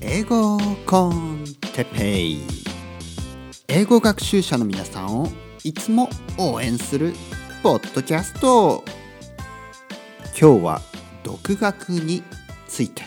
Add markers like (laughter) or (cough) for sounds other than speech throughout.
英語コンテペイ。英語学習者の皆さんをいつも応援するポッドキャスト。今日は独学について。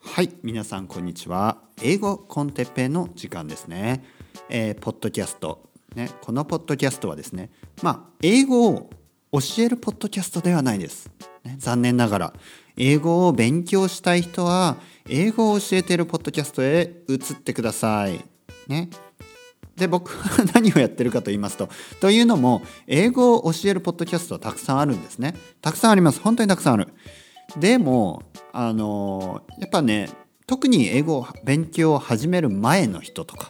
はい皆さんこんにちは。英語コンテペイの時間ですね、えー、ポッドキャスト。ねこのポッドキャストはですねまあ英語を教えるポッドキャストではないです、残念ながら英語を勉強したい人は英語を教えているポッドキャストへ移ってください。ね。で僕は (laughs) 何をやってるかと言いますとというのも英語を教えるポッドキャストはたくさんあるんですね。たくさんあります。本当にたくさんある。でもあのやっぱね特に英語を勉強を始める前の人とか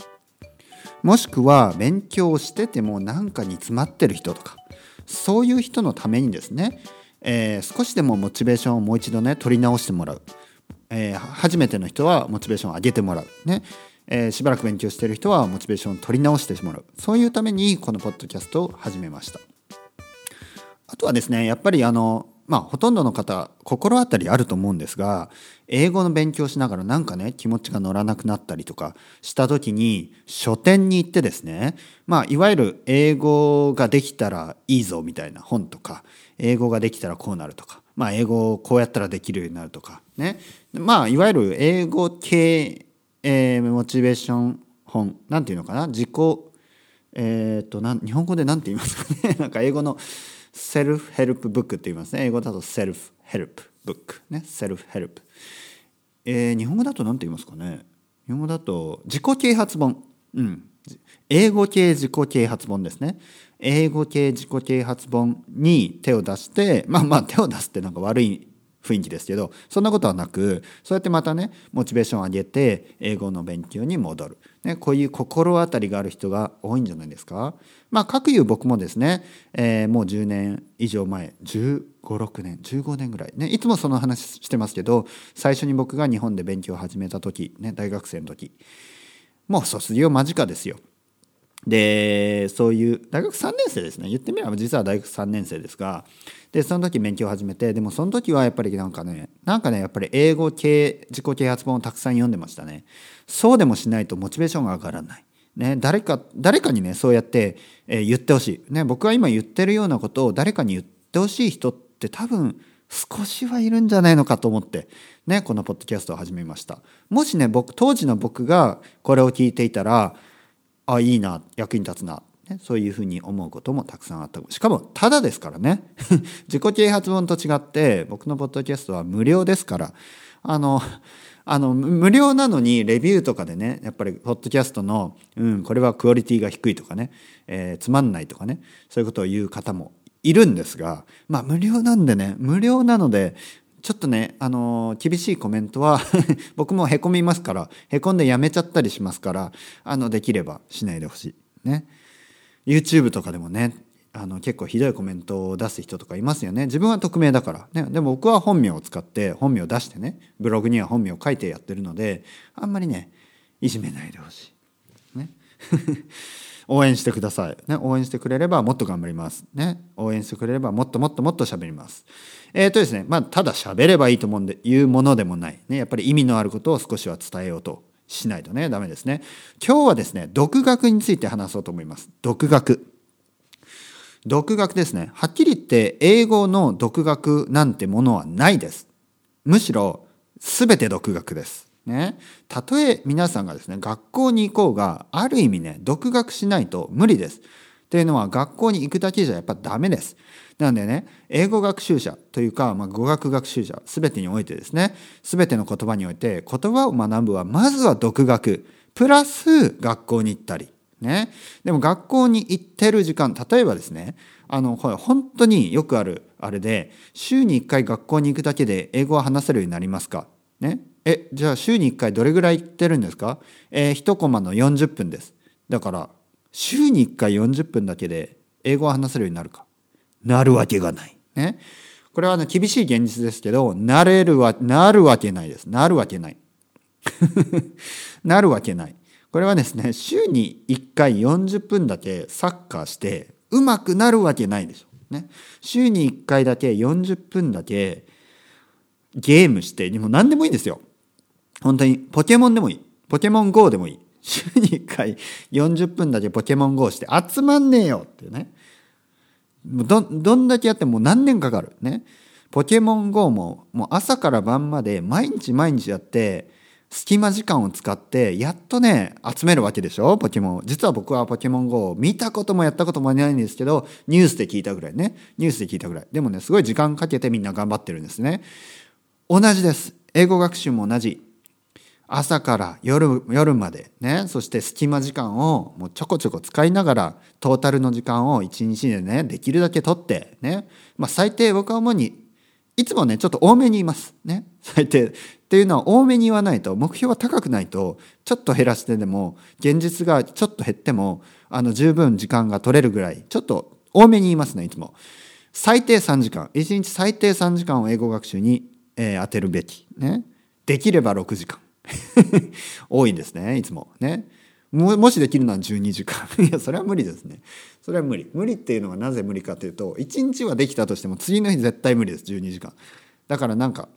もしくは勉強をしてても何かに詰まってる人とかそういう人のためにですねえー、少しでもモチベーションをもう一度ね取り直してもらう、えー、初めての人はモチベーションを上げてもらう。ね、えー、しばらく勉強してる人はモチベーションを取り直してもらう。そういうためにこのポッドキャストを始めました。あとはですねやっぱりあのまあほとんどの方心当たりあると思うんですが英語の勉強しながらなんかね気持ちが乗らなくなったりとかした時に書店に行ってですねまあいわゆる英語ができたらいいぞみたいな本とか英語ができたらこうなるとかまあ英語をこうやったらできるようになるとかね。まあいわゆる英語系、えー、モチベーション本なんていうのかな自己えっ、ー、と日本語で何て言いますかね。(laughs) なんか英語の self-help book って言いますね。英語だと self-help book ね。 self-help えー、日本語だと何て言いますかね。日本語だと自己啓発本。うん。英語系自己啓発本ですね。英語系自己啓発本に手を出してまあまあ手を出すってなんか悪い雰囲気ですけどそんなことはなくそうやってまたねモチベーションを上げて英語の勉強に戻る、ね、こういう心当たりがある人が多いんじゃないですか。まあ各いう僕もですね、えー、もう10年以上前1 5 6年15年ぐらいねいつもその話してますけど最初に僕が日本で勉強を始めた時、ね、大学生の時もう卒業間近ですよ。でそういう大学3年生ですね。言ってみれば実は大学3年生ですがでその時勉強を始めてでもその時はやっぱりなんかねなんかねやっぱり英語系自己啓発本をたくさん読んでましたね。そうでもしないとモチベーションが上がらない。ね、誰か誰かにねそうやって、えー、言ってほしい、ね、僕が今言ってるようなことを誰かに言ってほしい人って多分少しはいるんじゃないのかと思って、ね、このポッドキャストを始めました。もしね僕当時の僕がこれを聞いていたらあいいな役に立つな、ね、そういうふうに思うこともたくさんあった。しかもただですからね。(laughs) 自己啓発本と違って僕のポッドキャストは無料ですから。あのあの無料なのにレビューとかでねやっぱりポッドキャストの、うん、これはクオリティが低いとかね、えー、つまんないとかねそういうことを言う方もいるんですがまあ無料なんでね無料なのでちょっとね、あのー、厳しいコメントは (laughs) 僕もへこみますから、へこんでやめちゃったりしますから、あの、できればしないでほしい。ね。YouTube とかでもね、あの結構ひどいコメントを出す人とかいますよね。自分は匿名だから。ね、でも僕は本名を使って本名を出してね、ブログには本名を書いてやってるので、あんまりね、いじめないでほしい。ね。(laughs) 応援してください。ね、応援してくれればもっと頑張ります。ね、応援してくれればもっともっともっと喋ります。えっ、ー、とですね、まあ、ただ喋ればいいと思うんで、いうものでもない。ね、やっぱり意味のあることを少しは伝えようとしないとね、ダメですね。今日はですね、独学について話そうと思います。独学。独学ですね。はっきり言って、英語の独学なんてものはないです。むしろ、すべて独学です。ね、たとえ皆さんがですね学校に行こうがある意味ね独学しないと無理です。というのは学校に行くだけじゃやっぱダメです。なのでね英語学習者というか、まあ、語学学習者全てにおいてですね全ての言葉において言葉を学ぶはまずは独学プラス学校に行ったり。ね、でも学校に行ってる時間例えばですねあの本当によくあるあれで週に1回学校に行くだけで英語は話せるようになりますか？ねえじゃあ週に1回どれぐらい行ってるんですか？えー、1コマの40分ですだから週に1回40分だけで英語を話せるようになるかなるわけがない。ね。これは、ね、厳しい現実ですけど、なれるわ、なるわけないです。なるわけない。(laughs) なるわけない。これはですね、週に1回40分だけサッカーして、うまくなるわけないでしょ。ね。週に1回だけ40分だけゲームしてもう何でもいいですよ本当にポケモンでもいい。ポケモン GO でもいい。(laughs) 週に1回40分だけポケモン GO して集まんねえよっていうねどどんだけやっても何年かかる。ね。ポケモン GO ももう朝から晩まで毎日毎日やって隙間時間を使ってやっとね集めるわけでしょ？ポケモン。実は僕はポケモン GO を見たこともやったこともないんですけどニュースで聞いたぐらいね。ニュースで聞いたぐらい。でもねすごい時間かけてみんな頑張ってるんですね。同じです。英語学習も同じ。朝から夜夜までねそして隙間時間をもうちょこちょこ使いながらトータルの時間を一日でねできるだけ取ってね。まあ最低僕は主にいつもねちょっと多めに言います。ね。最低。っていうのは多めに言わないと目標は高くないとちょっと減らしてでも現実がちょっと減ってもあの十分時間が取れるぐらいちょっと多めに言いますねいつも。最低3時間。1日最低3時間を英語学習に、えー、当てるべき。ね。できれば6時間。(laughs) 多いんですねいつも。ね。もしできるのは12時間。(laughs) いやそれは無理ですね。それは無理。無理っていうのはなぜ無理かというと1日はできたとしても次の日絶対無理です12時間。だからなんか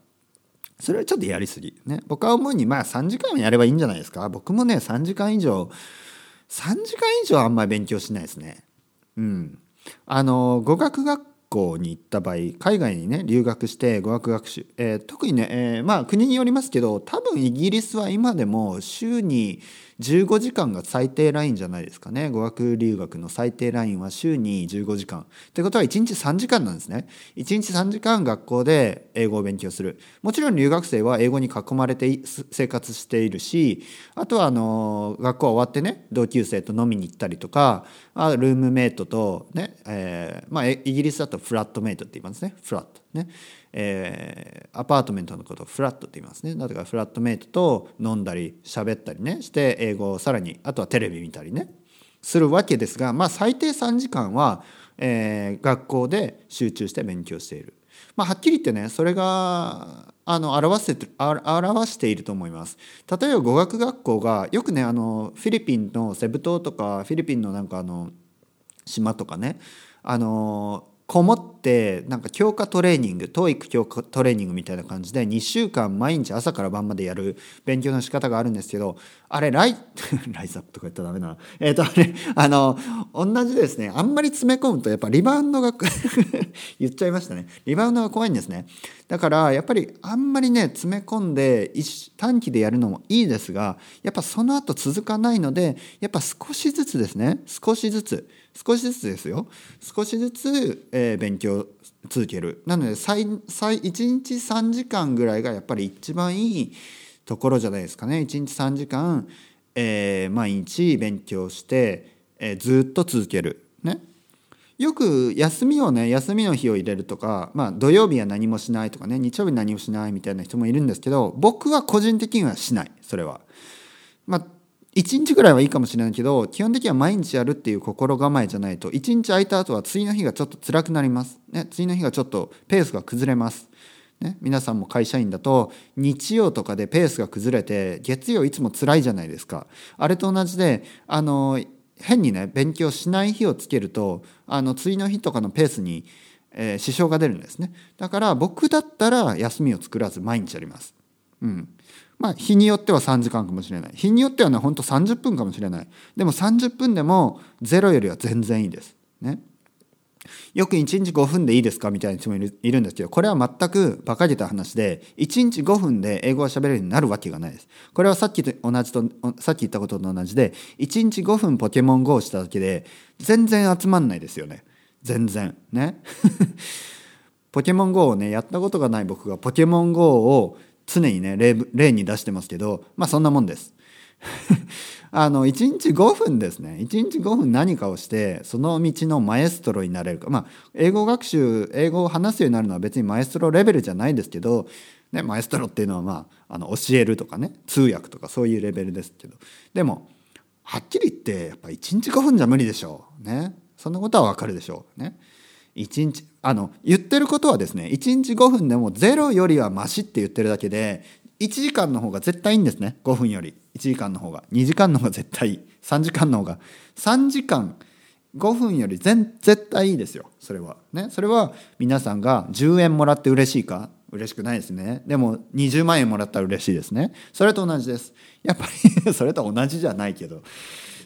それはちょっとやりすぎ。ね。僕は思うにまあ3時間やればいいんじゃないですか。僕もね3時間以上3時間以上あんまり勉強しないですね。うん。あの語学学校に行った場合海外にね留学して語学学習、えー、特にね、えー、まあ国によりますけど多分イギリスは今でも週に15時間が最低ラインじゃないですかね。語学留学の最低ラインは週に15時間。ってことは1日3時間なんですね。1日3時間学校で英語を勉強する。もちろん留学生は英語に囲まれて生活しているしあとはあの学校終わってね同級生と飲みに行ったりとかあルームメイトとね、えー、まあイギリスだとフラットメイトって言いますね。フラット。ね。えー、アパートメントのことをフラットって言いますねだからフラットメイトと飲んだり喋ったりねして英語をさらにあとはテレビ見たりねするわけですがまあ最低3時間は、えー、学校で集中して勉強している。まあ、はっきり言ってねそれがあの表せて表していると思います。例えば語学学校がよくねあのフィリピンのセブ島とかフィリピンのなんかあの島とかねあのこもってなんか強化トレーニング TOEIC 強化トレーニングみたいな感じで2週間毎日朝から晩までやる勉強の仕方があるんですけどあれライ (laughs) ライズアップとか言ったらダメな。えっ、ー、とあれあの同じですね。あんまり詰め込むとやっぱリバウンドが (laughs) 言っちゃいましたね。リバウンドが怖いんですね。だからやっぱりあんまりね詰め込んで短期でやるのもいいですがやっぱその後続かないのでやっぱ少しずつですね。少しずつ。少しずつですよ。少しずつ、えー、勉強続ける。なので最最1日3時間ぐらいがやっぱり一番いいところじゃないですかね。1日3時間、えー、毎日勉強して、えー、ずっと続ける。ね。よく休みをね休みの日を入れるとか、まあ、土曜日は何もしないとかね日曜日何もしないみたいな人もいるんですけど僕は個人的にはしないそれは。まあ1日ぐらいはいいかもしれないけど基本的には毎日やるっていう心構えじゃないと1日空いた後は次の日がちょっと辛くなります、ね、次の日がちょっとペースが崩れます、ね、皆さんも会社員だと日曜とかでペースが崩れて月曜いつも辛いじゃないですか。あれと同じであの変にね勉強しない日をつけるとあの次の日とかのペースに、えー、支障が出るんですね。だから僕だったら休みを作らず毎日やります。うん。まあ、日によっては3時間かもしれない日によってはねほんと30分かもしれないでも30分でも0よりは全然いいです。ね、よく1日5分でいいですかみたいな人もいるんですけどこれは全く馬鹿げた話で1日5分で英語が喋れるようになるわけがないです。これはさっきと同じとさっき言ったことと同じで1日5分ポケモン GO をしただけで全然集まんないですよね。全然ね。(laughs) ポケモン GO をねやったことがない僕がポケモン GO を常にね例に出してますけどまあそんなもんです。(laughs) あの1日5分ですね。1日5分何かをしてその道のマエストロになれるか。まあ英語学習英語を話すようになるのは別にマエストロレベルじゃないですけど、ね、マエストロっていうのはまああの教えるとかね通訳とかそういうレベルですけど。でもはっきり言ってやっぱ1日5分じゃ無理でしょう。ね。そんなことはわかるでしょう。ね。1日あの言ってることはですね1日5分でも0よりはマシって言ってるだけで1時間の方が絶対いいんですね。5分より。1時間の方が。2時間の方が絶対いい。3時間の方が。3時間5分より全絶対いいですよ。それは。ね。それは皆さんが10円もらって嬉しいか？嬉しくないですね。でも20万円もらったら嬉しいですね。それと同じです。やっぱり (laughs) それと同じじゃないけど。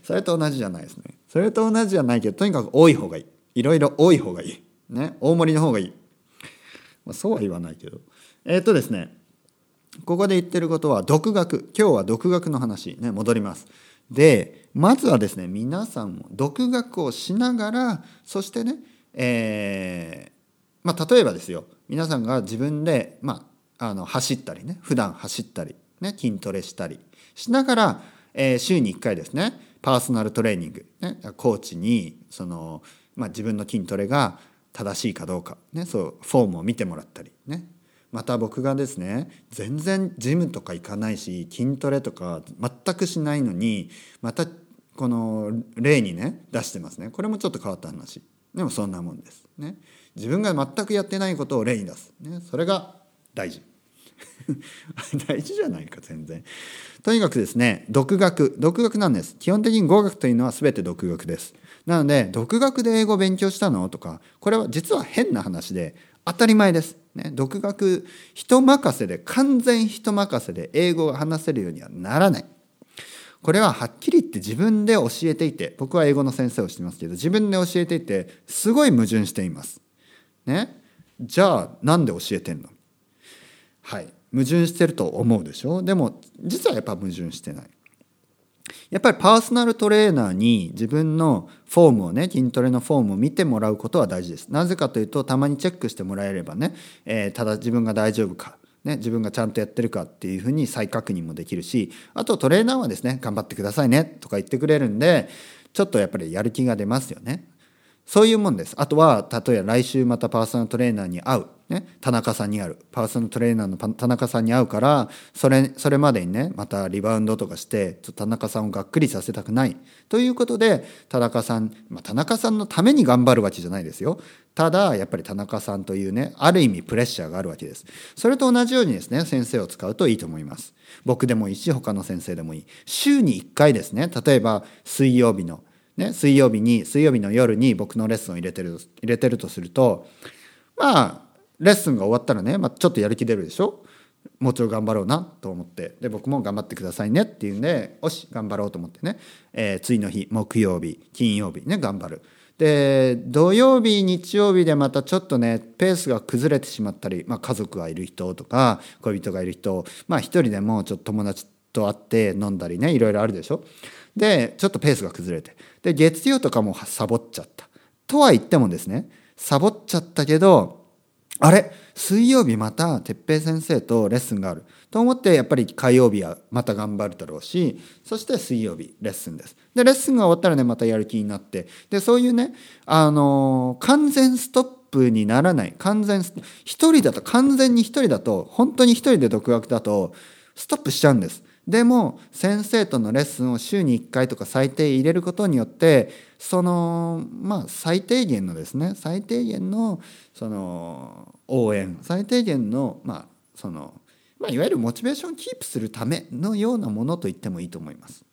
それと同じじゃないですね。それと同じじゃないけどとにかく多い方がいい。いろいろ多い方がいい。ね。大盛りの方がいい、まあ、そうは言わないけど。えー、っとですね。ここで言ってることは独学。今日は独学の話。ね戻ります。でまずはですね皆さんも独学をしながらそしてねえー、まあ例えばですよ。皆さんが自分で、まあ、あの走ったりね普段走ったり、ね、筋トレしたりしながら、えー、週に1回ですねパーソナルトレーニング、ね、コーチにその、まあ、自分の筋トレが正しいかどうか、ね、そうフォームを見てもらったり。ね。また僕がですね全然ジムとか行かないし筋トレとか全くしないのにまたこの例にね出してますね。これもちょっと変わった話。でもそんなもんです。ね。自分が全くやってないことを例に出す、ね、それが大事。(laughs) 大事じゃないか全然。とにかくですね独学。独学なんです。基本的に語学というのは全て独学です。なので独学で英語を勉強したの？とかこれは実は変な話で当たり前です。ね、独学人任せで完全人任せで英語が話せるようにはならない。これははっきり言って自分で教えていて僕は英語の先生をしてますけど自分で教えていてすごい矛盾しています。ね、じゃあなんで教えてんの？はい矛盾してると思うでしょ？でも実はやっぱ矛盾してない。やっぱりパーソナルトレーナーに自分のフォームをね筋トレのフォームを見てもらうことは大事です。なぜかというとたまにチェックしてもらえればね、えー、ただ自分が大丈夫か、ね、自分がちゃんとやってるかっていうふうに再確認もできるしあとトレーナーはですね頑張ってくださいねとか言ってくれるんでちょっとやっぱりやる気が出ますよね。そういうもんです。あとは例えば来週またパーソナルトレーナーに会うね、田中さんにあるパーソナルトレーナーの田中さんに会うからそれそれまでにねまたリバウンドとかしてちょっと田中さんをがっくりさせたくない。ということで田中さん、まあ、田中さんのために頑張るわけじゃないですよ。ただやっぱり田中さんというねある意味プレッシャーがあるわけです。それと同じようにですね先生を使うといいと思います。僕でもいいし他の先生でもいい。週に1回ですね例えば水曜日のね水曜日に水曜日の夜に僕のレッスンを入れてる入れてるとするとまあレッスンが終わったらね、まあ、ちょっとやる気出るでしょ？もうちょい頑張ろうなと思って。で僕も頑張ってくださいねっていうんでよし頑張ろうと思ってね、えー、次の日木曜日金曜日ね頑張る。で土曜日日曜日でまたちょっとねペースが崩れてしまったり、まあ、家族がいる人とか恋人がいる人まあ一人でもちょっと友達と会って飲んだりねいろいろあるでしょ？でちょっとペースが崩れて。で月曜とかもサボっちゃった。とは言ってもですねサボっちゃったけどあれ？水曜日また哲平先生とレッスンがある。と思ってやっぱり火曜日はまた頑張るだろうしそして水曜日レッスンです。でレッスンが終わったらねまたやる気になって。でそういうねあのー、完全ストップにならない。完全一人だと完全に一人だと本当に一人で独学だとストップしちゃうんです。でも先生とのレッスンを週に1回とか最低入れることによってそのまあ最低限のですね最低限のその応援最低限のまあその、まあ、いわゆるモチベーションキープするためのようなものと言ってもいいと思います。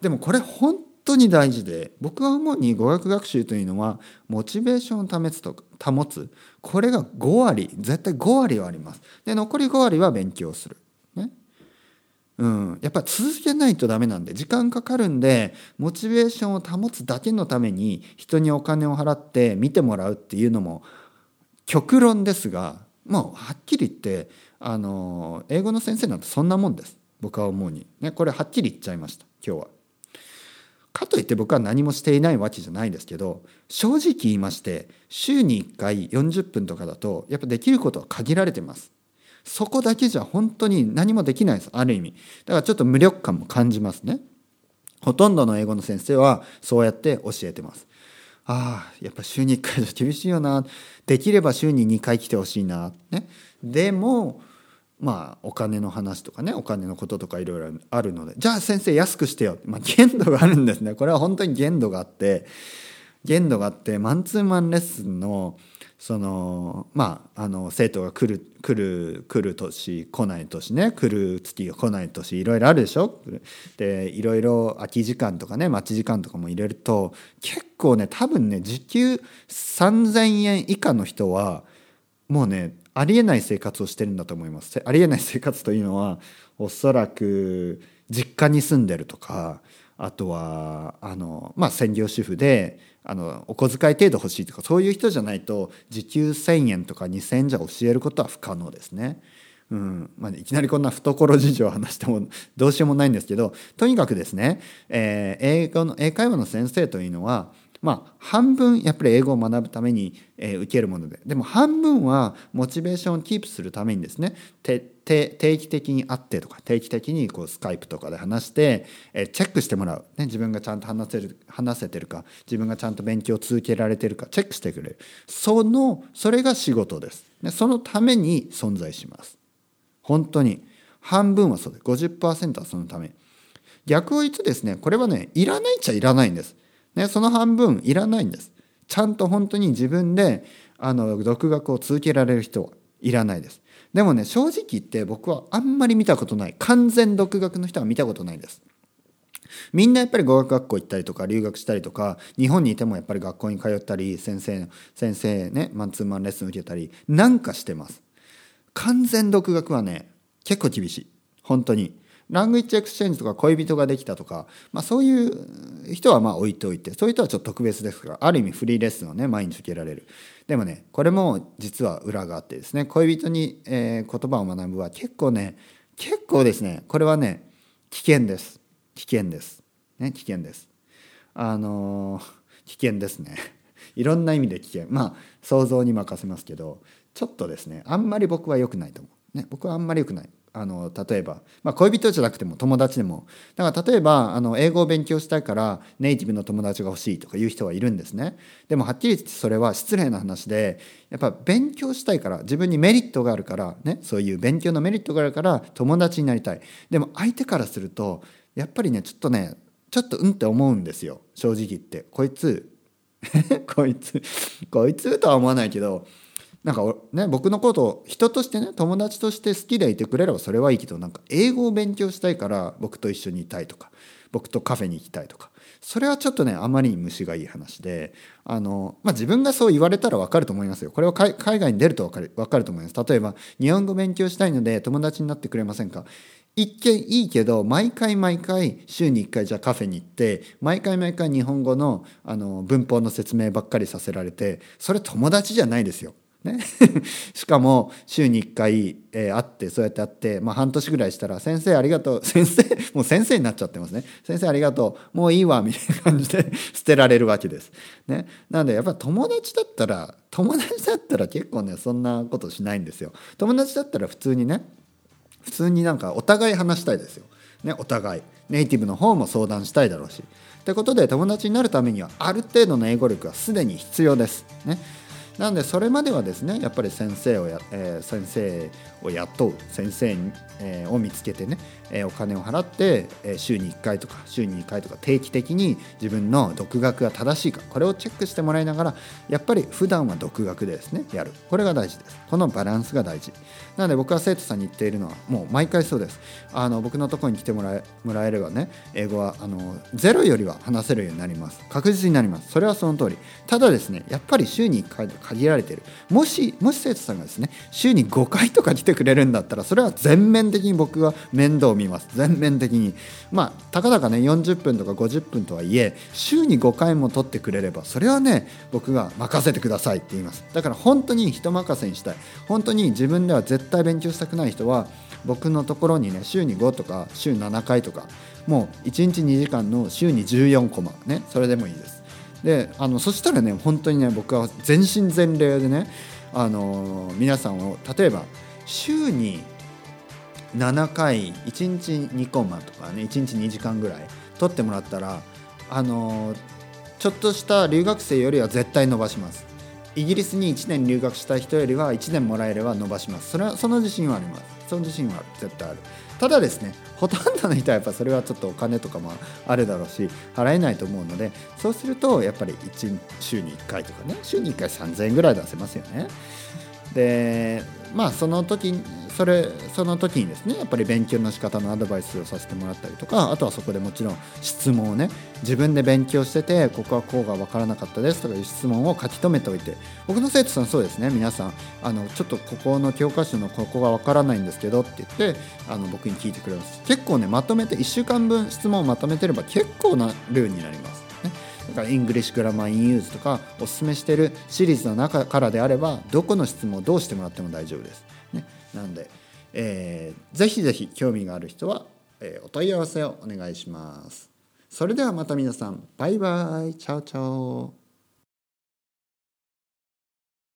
でもこれ本当に大事で僕は主に語学学習というのはモチベーションを保つと保つこれが5割絶対5割はあります。で残り5割は勉強する。うん、やっぱ続けないとダメなんで時間かかるんでモチベーションを保つだけのために人にお金を払って見てもらうっていうのも極論ですがもうはっきり言ってあの英語の先生なんてそんなもんです僕は思うに、ね、これはっきり言っちゃいました今日は。かといって僕は何もしていないわけじゃないですけど正直言いまして週に1回40分とかだとやっぱできることは限られてます。そこだけじゃ本当に何もできないですある意味。だからちょっと無力感も感じますね。ほとんどの英語の先生はそうやって教えてます。ああやっぱ週に1回じゃ厳しいよな。できれば週に2回来てほしいな。ね。でもまあお金の話とかねお金のこととかいろいろあるので。じゃあ先生安くしてよ、まあ、限度があるんですね。これは本当に限度があって。限度があってマンツーマンレッスンのそのまああの生徒が来る来る来る年来ない年ね来る月が来ない年いろいろあるでしょ？でいろいろ空き時間とかね待ち時間とかも入れると結構ね多分ね時給3,000円以下の人はもうねありえない生活をしてるんだと思います。ありえない生活というのはおそらく実家に住んでるとかあとはあの、まあ、専業主婦であのお小遣い程度欲しいとかそういう人じゃないと時給1,000円とか2,000円じゃ教えることは不可能ですね。うんまあ、いきなりこんな懐事情を話してもどうしようもないんですけどとにかくですね、えー、英語の英会話の先生というのはまあ半分やっぱり英語を学ぶために、えー、受けるものででも半分はモチベーションをキープするためにですね定期的に会ってとか定期的にこうスカイプとかで話して、え、チェックしてもらう、ね、自分がちゃんと話せる話せてるか自分がちゃんと勉強を続けられてるかチェックしてくれる。そのそれが仕事です、ね、そのために存在します。本当に。半分はそうで50%はそのため。逆を言うとですねこれはねいらないっちゃいらないんです。ね、その半分いらないんです。ちゃんと本当に自分であの独学を続けられる人は。いらないです。でもね正直言って僕はあんまり見たことない完全独学の人は見たことないです。みんなやっぱり語学学校行ったりとか留学したりとか日本にいてもやっぱり学校に通ったり先生先生ねマンツーマンレッスン受けたりなんかしてます。完全独学はね結構厳しい本当に。ラングイッチエクスチェンジとか恋人ができたとか、まあ、そういう人はまあ置いておいてそういう人はちょっと特別ですからある意味フリーレッスンをね毎日受けられる。でもねこれも実は裏があってですね恋人に、えー、言葉を学ぶは結構ね結構ですねこれはね危険です。危険です。ね危険です。あのー、危険ですね。(laughs) いろんな意味で危険。まあ想像に任せますけどちょっとですねあんまり僕は良くないと思う。ね僕はあんまり良くない。あの例えば、まあ、恋人じゃなくても友達でも。だから例えばあの英語を勉強したいからネイティブの友達が欲しいとかいう人はいるんですね。でもはっきり言ってそれは失礼な話でやっぱ勉強したいから自分にメリットがあるからねそういう勉強のメリットがあるから友達になりたい。でも相手からするとやっぱりねちょっとねちょっとうんって思うんですよ。正直言って。こいつ (laughs) こいつこいつとは思わないけどなんかね僕のことを人としてね友達として好きでいてくれればそれはいいけどなんか英語を勉強したいから僕と一緒にいたいとか僕とカフェに行きたいとかそれはちょっとねあまりに虫がいい話であの、まあ、自分がそう言われたら分かると思いますよ。これは海外に出ると分かる分かると思います。例えば日本語勉強したいので友達になってくれませんか？一見いいけど毎回毎回週に1回じゃあカフェに行って毎回毎回日本語のあの文法の説明ばっかりさせられてそれ友達じゃないですよ。ね、(laughs) しかも週に1回、えー、会ってそうやって会って、まあ、半年ぐらいしたら「先生ありがとう」(laughs) 先生もう先生になっちゃってますね「先生ありがとうもういいわ」みたいな感じで (laughs) 捨てられるわけです。ね、なのでやっぱ友達だったら友達だったら結構ねそんなことしないんですよ。友達だったら普通にね普通になんかお互い話したいですよ。ね、お互いネイティブの方も相談したいだろうし。ってことで友達になるためにはある程度の英語力はすでに必要です。ねなのでそれまではですねやっぱり先生をや、えー、先生を雇う先生に、えー、を見つけてね、えー、お金を払って、えー、週に1回とか週に2回とか定期的に自分の独学が正しいかこれをチェックしてもらいながらやっぱり普段は独学でですねやる。これが大事です。このバランスが大事。なので僕は生徒さんに言っているのはもう毎回そうです。あの僕のところに来てもらえもらえればね英語はあのゼロよりは話せるようになります。確実になります。それはその通り。ただですねやっぱり週に1回とか限られている。もしもし生徒さんがですね週に5回とか来てくれるんだったらそれは全面的に僕は面倒を見ます。全面的に。まあたかだかね40分とか50分とはいえ週に5回も取ってくれればそれはね僕が任せてくださいって言います。だから本当に人任せにしたい。本当に自分では絶対勉強したくない人は僕のところにね週に5とか週7回とかもう1日2時間の週に14コマねそれでもいいです。であのそしたらね本当にね僕は全身全霊でねあの皆さんを例えば週に7回1日2コマとかね1日2時間ぐらい取ってもらったらあのちょっとした留学生よりは絶対伸ばします。イギリスに1年留学した人よりは1年もらえれば伸ばします。それはその自信はあります。その自信は絶対ある。ただですねほとんどの人はやっぱそれはちょっとお金とかもあるだろうし払えないと思うのでそうするとやっぱり1週に1回とかね週に1回3000円ぐらい出せますよね。でまあその時それその時にですねやっぱり勉強の仕方のアドバイスをさせてもらったりとかあとはそこでもちろん質問をね自分で勉強しててここはこうが分からなかったですとかいう質問を書き留めておいて僕の生徒さんそうですね皆さんあのちょっとここの教科書のここが分からないんですけどって言ってあの僕に聞いてくれます結構ねまとめて1週間分質問をまとめてれば結構な量になります。だから English Grammar in Use とかおすすめしてるシリーズの中からであればどこの質問をどうしてもらっても大丈夫です。ね、なので、えー、ぜひぜひ興味がある人は、えー、お問い合わせをお願いします。それではまた皆さんバイバイ ciao ciao